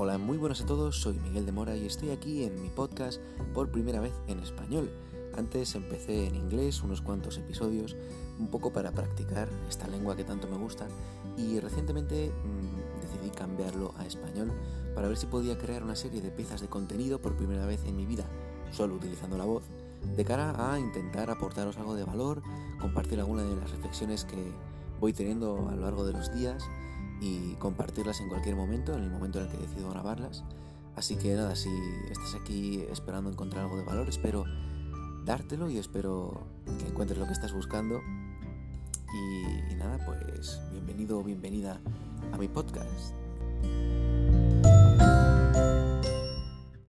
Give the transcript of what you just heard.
Hola, muy buenas a todos, soy Miguel de Mora y estoy aquí en mi podcast por primera vez en español. Antes empecé en inglés unos cuantos episodios, un poco para practicar esta lengua que tanto me gusta y recientemente mmm, decidí cambiarlo a español para ver si podía crear una serie de piezas de contenido por primera vez en mi vida, solo utilizando la voz, de cara a intentar aportaros algo de valor, compartir alguna de las reflexiones que voy teniendo a lo largo de los días y compartirlas en cualquier momento, en el momento en el que decido grabarlas. Así que nada, si estás aquí esperando encontrar algo de valor, espero dártelo y espero que encuentres lo que estás buscando. Y, nada, pues bienvenido o bienvenida a mi podcast.